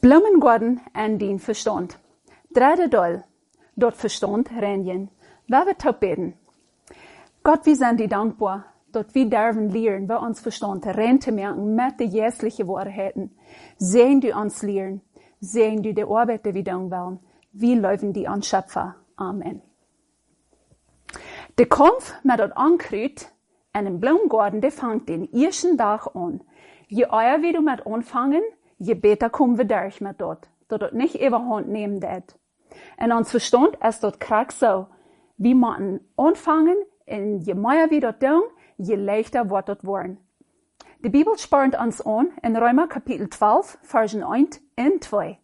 Bloemen worden en verstand. Derde dol, dort verstand renjen. Waar we top beten. Gott, wir sind dir dankbar, dat wir dürfen lernen, wir uns verstand rein zu merken mit den jährlichen Wahrheiten. Sehen du uns lernen, sehen du die Arbeit, die wir tun wollen. Wir laufen die an Schöpfer. Amen. Der Kampf mit dat Ankrut in einem Blumengarten, der fängt den ersten Tag an. Je eher wir du mit anfangen, je besser kommen wir durch mit dort. Dat dort nicht überhand nehmen det. Und uns Verstand ist dort krack so. Wir müssen anfangen, und je mehr wir dort tun, je leichter wird dort worden. Die Bibel spornt uns an in Römer Kapitel 12, Versen 1 und 2.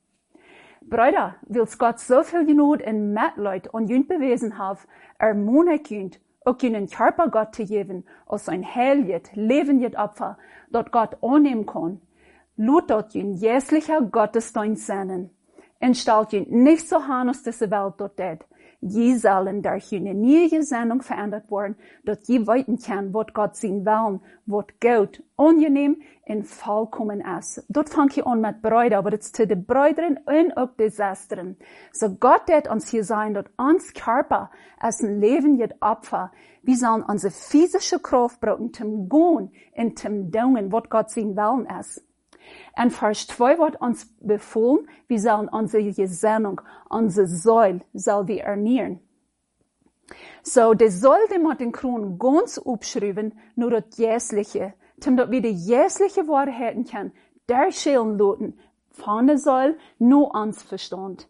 Brüder, wills Gott so viel Genot in Mitleid und Jünd bewiesen hat, ermuntern könnt, auch einen Körper Gott zu geben, als ein heiliges, lebendes Opfer, dort Gott annehmen kann. Lut dort ein jährlicher Gottesdienst sein. Und stellt ihn nicht so han aus dieser Welt dort det. Je sollen durch eine neue Sendung verändert worden, dass je weiten kann, was Gott sehen wollen, was gut, angenehm und vollkommen ist. Dort fang ich an mit Bräuter, aber jetzt zu den Bräutern und auch Schwestern. So Gott wird uns hier sein, dass uns Körper als ein lebendes Opfer, wir sollen unsere physische Kraft brauchen, zum Gehen und zum Dingen, was Gott sehen wollen ist. En Vers 2 wordt ons bevolen, wir sollen unsere Gesinnung, unsere Säule, soll wir ernähren. So, de soll dem hat den Kron ganz abschreiben, nur das Jässliche, damit wir die jässliche Wahrheiten können, der Schälen loten, von der Säule nur uns Verstand.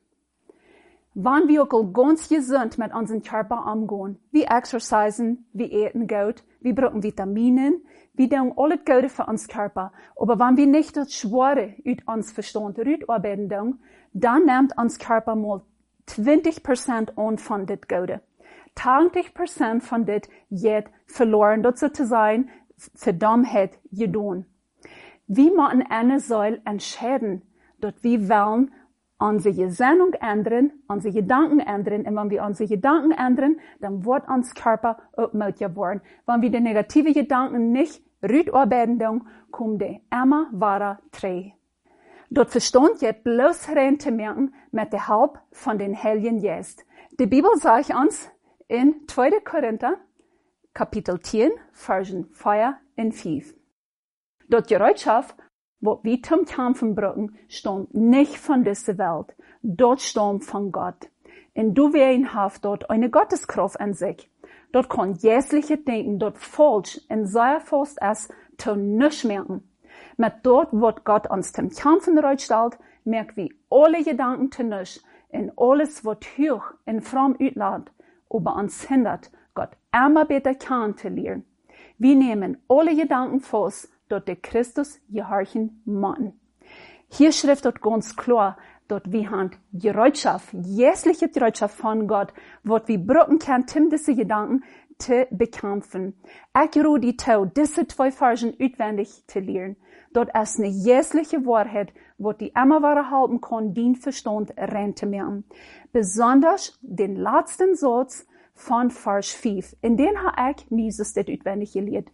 Wann wir auch ganz gesund mit unserem Körper umgehen, wir exercisen, wir essen gut, wir brauchen Vitaminen, wir tun alles Gute für uns Körper. Aber wenn wir nicht das Schwere ut uns Verstand arbeiten tun, dann nimmt uns Körper mal 20% an von das Gute. 20% von das geht verloren, dort so zu sein, für Dummheit getan. Wir müssen eine Säule entscheiden, dort wir wollen unsere Gesinnung ändern, unsere Gedanken ändern. Und wenn wir unsere Gedanken ändern, dann wird uns Körper auch werden. Wenn wir die negativen Gedanken nicht rutarbeiten, dann kommt die immer weiter drei. Dort verstand je bloß rein zu merken mit der Halb von den Heiligen Geist. Die Bibel sagt uns in 2. Korinther, Kapitel 10, Versen 4 und 5. Dort Gerätschaft wat zum Kämpfen brauchen, stammt nicht von dieser Welt. Dort stammt von Gott. Und du wen haft dort eine Gotteskraft an sich. Dort kann jässliche Denken dort falsch und sehr fast es zu nichts merken. Mit dort, wo Gott uns zum Kämpfen stellt, merkt wie alle Gedanken zu nichts und alles, was hoch und fromm utlädt, über uns hindert, Gott immer besser kennenzulernen. Wir nehmen alle Gedanken fast dort der Christus gehorchen Mann. Hier schrift dort ganz klar, dort wir haben Gerätschaft, jässliche Gerätschaft von Gott, wat wir brücken können, um diese Gedanken zu bekämpfen. Ich ruhe die Tau, diese zwei Versen utwendig zu lernen. Dort ist eine jässliche Wahrheit, wo die immer wahre halten kann, den Verstand zu machen. Besonders den letzten Satz, von Vers 5. In den habe ich dieses das utwendig gelehrt.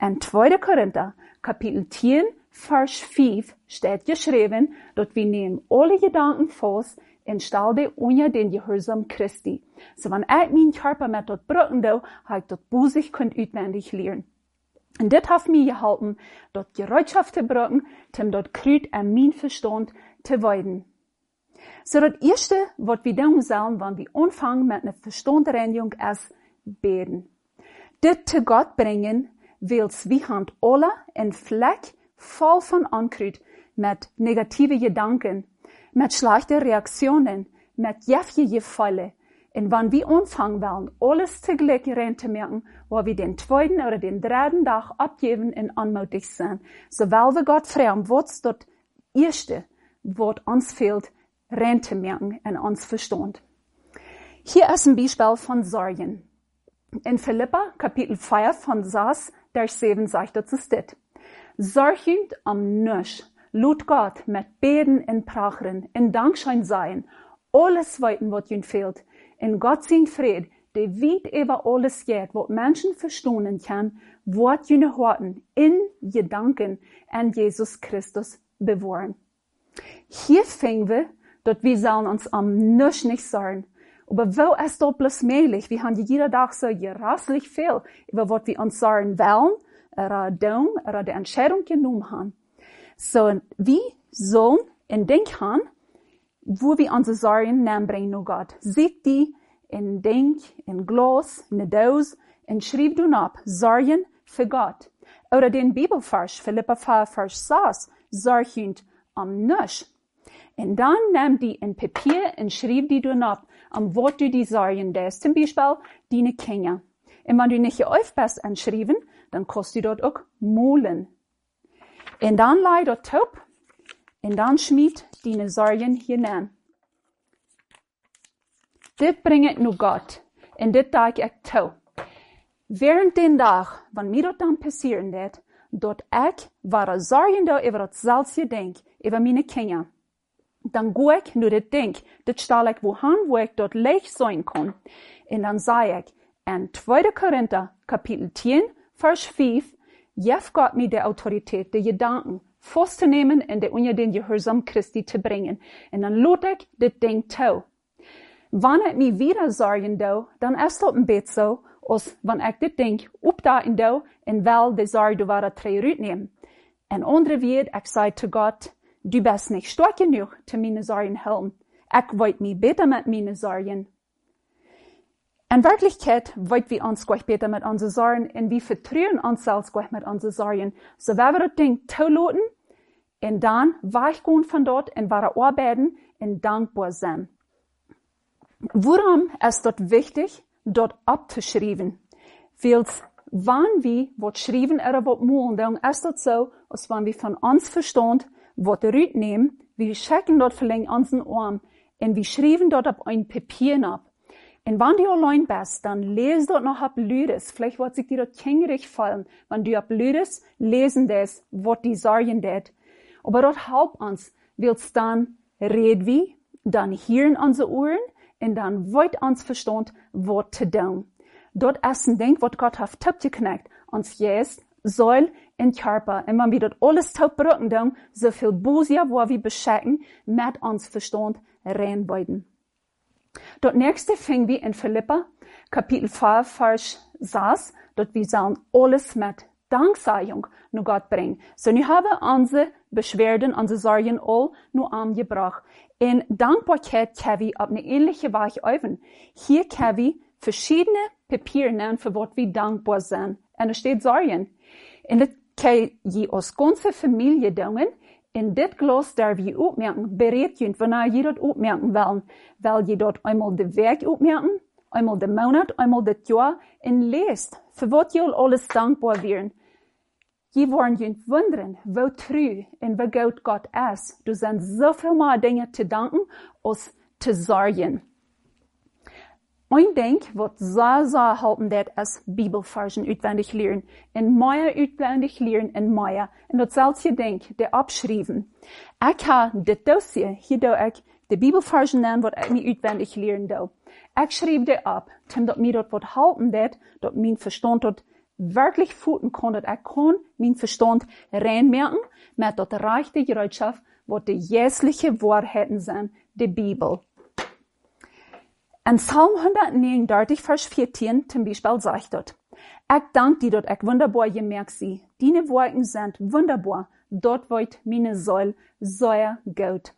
In 2. Korinther, Kapitel 10, Vers 5 steht geschrieben, dort wir nehmen alle Gedanken fast und stellen unter den Gehorsam Christi. So wenn ich meinen Körper mit dort brücken do, habe ich dort busig könnt utwendig lernen. Und das hat mir geholfen, dort Gerätschaft zu brücken, um dort Krüt an mein Verstand zu weiden. So das erste, was wir tun sollen, wenn wir anfangen mit einer Verstandreinigung, ist beten. Das zu Gott bringen, wills wir haben alle ein Fleck voll von Ankrut mit negativen Gedanken, mit schlechten Reaktionen, mit jäftigen Gefallen. Und wenn wir anfangen wollen, alles zugleich reinzumerken, wo wir den zweiten oder den dritten Tag abgeben und anmutig sind, so weil wir Gott fragen, was das erste, was uns fehlt, Rente merken en uns Verstand. Hier ist ein Beispiel von Sorgen. In Philippa, Kapitel 5 von Saas, der 7 sagt dazu steht. Sorgend am Nusch, lud Gott mit Beten in Prachen, in Dankschein sein, alles weiten, was ihnen fehlt, in Gott sein Fried, der weit über alles geht, was Menschen verstehen kann, wird ihnen Horten in Gedanken an Jesus Christus bewahren. Hier fingen wir, dort wir sollen uns am nichts nicht sagen. Wo ist dort bloß möglich? Wir haben jeder Tag so gerasslich viel über was wir uns sagen wollen, oder tun, oder die Entscheidung genommen haben. So, wie sollen in Denk haben, wo wir unsere Sorgen bringen, nur Gott. Seht die in Denk, in Glas, in Dose, und schrieb du ab, Sorgen für Gott. Oder den Bibelvers, Philippa 5, Vers 6, Sorgend am Nusch. Und dann nahm die in Papier und schrieb die du ab, am Wort du die Sorgen des, zum Beispiel, deine Kinder. Und wenn du nicht aufpasst anschrieben, dann kostet dort auch Molen. Und dann leid dort taub, und dann schmied deine Sorgen hinein. Dit bringt nu Gott, und dit dag ich toe. Während den Tag, wann mir dat dann passieren wird, dort ich war sorgend über das selbst denk, über meine Kinder. Dann go ich nur das denk, das stell ich wohin, wo ich dort leicht sein kann. Und dann sag ich, in 2. Korinther, Kapitel 10, Vers 5, Jef Gott mir die Autorität, die Gedanken, festzunehmen und die unter den Gehorsam Christi zu bringen. Und dann lot ich das Ding tau. Wann ich mich wieder sorgen do, dann ist das ein bisschen so, als wenn ich das Ding opdaten do und wel de Sorge war drei nehmen. En andere wird, ich sage zu Gott, du bist nicht stark genug, zu meine Sorgen helfen. Ich wollte mich besser mit meinen Sorgen. In Wirklichkeit wollen wir uns gleich besser mit unseren Sorgen und wir vertrauen uns selbst gleich mit unseren Sorgen. So wenn wir das Ding tolaten und dann weichgehen von dort und wir arbeiten und dankbar sein. Warum ist dort wichtig, dort abzuschreiben? Weil wann wir was schreiben oder was malen, dann ist das so, als wenn wir von uns verstehen, was rüt nehmen, wir schicken dort verlängern unseren Arm und wir schreiben dort auf ein Papier ab. Und wenn du allein bist, dann lese dort noch ab Lüdes. Vielleicht wird sich dir dort kängerig fallen, wenn du ab Lüdes lesen das, was die sagen det. Aber dort halb uns, willst dann red wie, dann hören unsere Ohren, und dann wird uns verstand, was zu tun. Dort ist ein Ding, was Gott hat taub geknackt, uns jetzt soll in Körper. Wenn wir dort alles taub brücken, so viel Busia, wo wir beschäcken, mit uns Verstand reinbeuten. Dort nächste fing wir in Philippa, Kapitel 5, Vers 6, dort wir sollen alles mit Danksagung nur Gott bringen. So, nu haben unsere Beschwerden, unsere Sorgen all nur angebracht. In Dankbarkeit kann wir auf eine ähnliche Weise üben. Hier wir verschiedene Papiere nehmen, für was wir dankbar sind. Und da steht Sorgen. Und das kann je als ganze Familie tun. In dit Glas darf je opmerken, berät je, wanneer je dat opmerken wollen. Weil je dort einmal de Werk opmerken, einmal de Monat, einmal das Jahr, und lest, für was je alles dankbar wären. Je worden je wunderen, wo true en wo gut Gott ist. Du sind so viel mehr Dinge zu danken, als zu sorgen. Ein Ding, was sehr, sehr helfen wird, ist Bibelversen auswendig lernen. In Maya auswendig lernen in Maya. Und das selbe Ding, der abschreiben. Ich habe das Dossier, hier do ich die Bibelversen nennen, was ich mir auswendig lernen do. Ich schreibe das ab, damit mir dort was helfen wird, dass mein Verstand dort wirklich voeten kon, dat ik kon mijn verstand reinmerken met dat reichte Gereitschaft, wat de jässliche Wahrheiten zijn, de Bibel. In Psalm 139, Vers 14 zum Beispiel sagt dort, Ich dank dir, dort ich wunderbar gemerkt sie. Deine Worte sind wunderbar. Dort wird meine Säule sehr gut.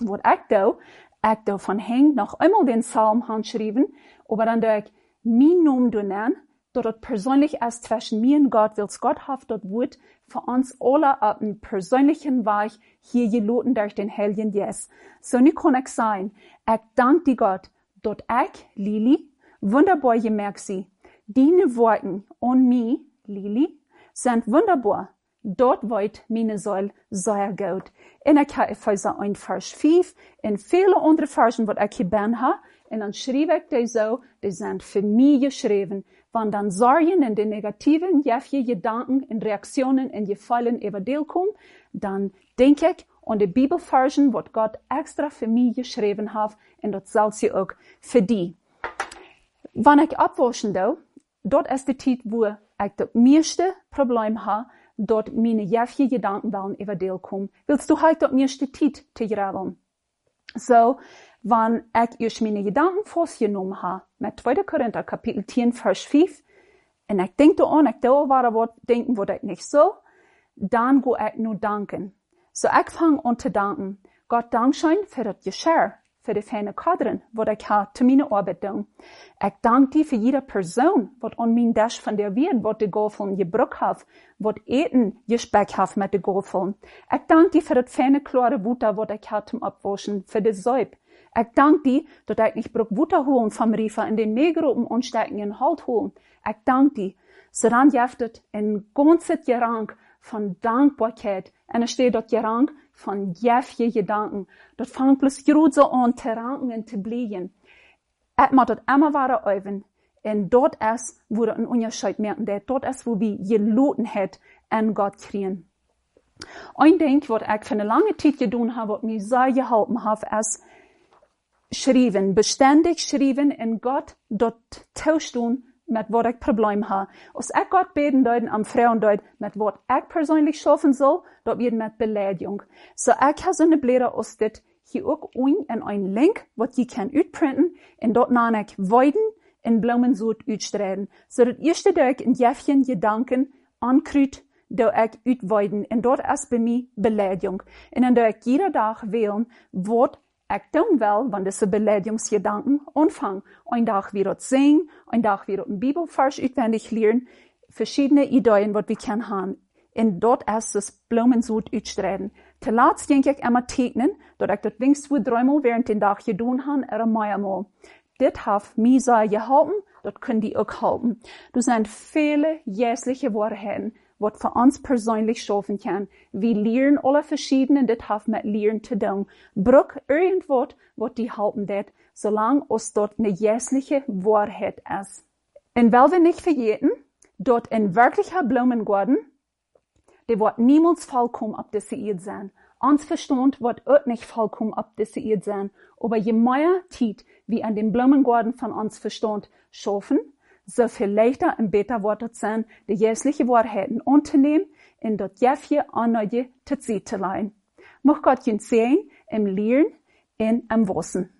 Wat ich da, ich da von hängt noch einmal den Psalm handschrieben, aber dann da ich mein Namen nennen, dat persönlich ist zwischen mir und Gott, weil Gott hat dort Wut für uns alle auf einen persönlichen Weg hier geloten durch den Heiligen Jes. So nicht kann ich sein. Ich danke dir Gott, dort ich, Lili, wunderbar gemerkt sie. Deine Worte und mir, Lili, sind wunderbar. Dort wird meine Säule sehr gut. Und ich habe Epheser 1, Vers 5 und viele andere Versen, die ich hier bin habe. Und dann schrieb ich die so, die sind für mich geschrieben wenn dann Sorgen und die negativen, jäfje Gedanken und Reaktionen in je Fallen über dir kommen, dann denke an die Bibelversion, was Gott extra für mich geschrieben hat, und das soll sie auch für die. Wenn ich abwaschen do, dort ist die Zeit, wo ich das meiste Problem habe, dort meine jäfje Gedanken wollen über deel kommen. Willst du halt dort mir Tit zu regeln? So, wann ich erst meine Gedanken vorgenommen habe, mit 2. Korinther Kapitel 10, Vers 5, und ich denke an, ich da war denken, was ich nicht so, dann go ich nur danken. So ich fange an zu danken. Schön für das Geschirr, für die feine Kadren, was ich habe zu meiner Arbeit tun. Ich danke dir für jede Person, was an mein Dash von der wird, was die Goffeln gebrückt hat, was Eten gespeckt hat mit den Goffeln. Ich danke dir für das feine, klare Butter, was ich habe zum Abwaschen, für das Säub. Ich danke dir, dass ich nicht brauch Butter holen vom Riefer in den Mehlgruppen und stecken in Halt holen. Ich danke dir. So dann jeftet ein von Dankbarkeit. Und es steht dort Gerang von jäfje Gedanken. Dat fangt plus groot so an te ranken en te bliehen. Et moet dat immer ware oeven. En dort is, wo dat een onderscheid merken, dat dort is, wir geloten het en God kriegen. Ein Ding, was ich für eine lange Zeit getan habe, was mir sehr geholfen hat, ist, schreiben, beständig schreiben in Gott dort tauschen met wat ik probleem ha. Als ik God beten duiden am vrouwen duid met wat ik persoonlijk schaffen zal, dat wird met beleidigung. So ik ha zo'n bleren als dit hier ook een en een link wat je kan uitprinten en dat na ik weiden en bloemen zoet uitstrijden. So dat eerste dat ik een jefje gedanken aankruid, dat ik uitweiden en dat is bij mij beleidigung. En dan dat ik iedere dag willen wat ik doen wel, want is een beleidigungsgedanken aanvang. Een dag weer het zingen, een dag weer een Bibelvers uitwendig leren, verschiedene ideeën wat we kunnen hebben. En dat is das bloemenzoet uitstrijden. Te laatst denk ik immer tekenen, dat ik dat wenigstens voor dreimal während den dag gedaan heb, er meermaal. Dit heeft mij geholpen, dat kunnen die ook helpen. Er zijn vele jässliche waarheden wat für uns persönlich schaffen kann. Wir lernen alle verschiedene, das hat mit Lernen zu tun. Bruch irgendwas, was die halten det, solange es dort eine jässliche Wahrheit ist. Und weil wir nicht vergessen, dort ein wirklicher Blumengarten, der wird niemals vollkommen Erde sein. Uns Verstand wird auch nicht vollkommen Erde sein. Aber je mehr Zeit wir an dem Blumengarten von uns Verstand schaffen, so viel leichter und besser wird es sein, die jährliche Wahrheiten anzunehmen und dort jäfje an zu zu leihen. Mag Gott ihn sehen im Lehren und im Wissen.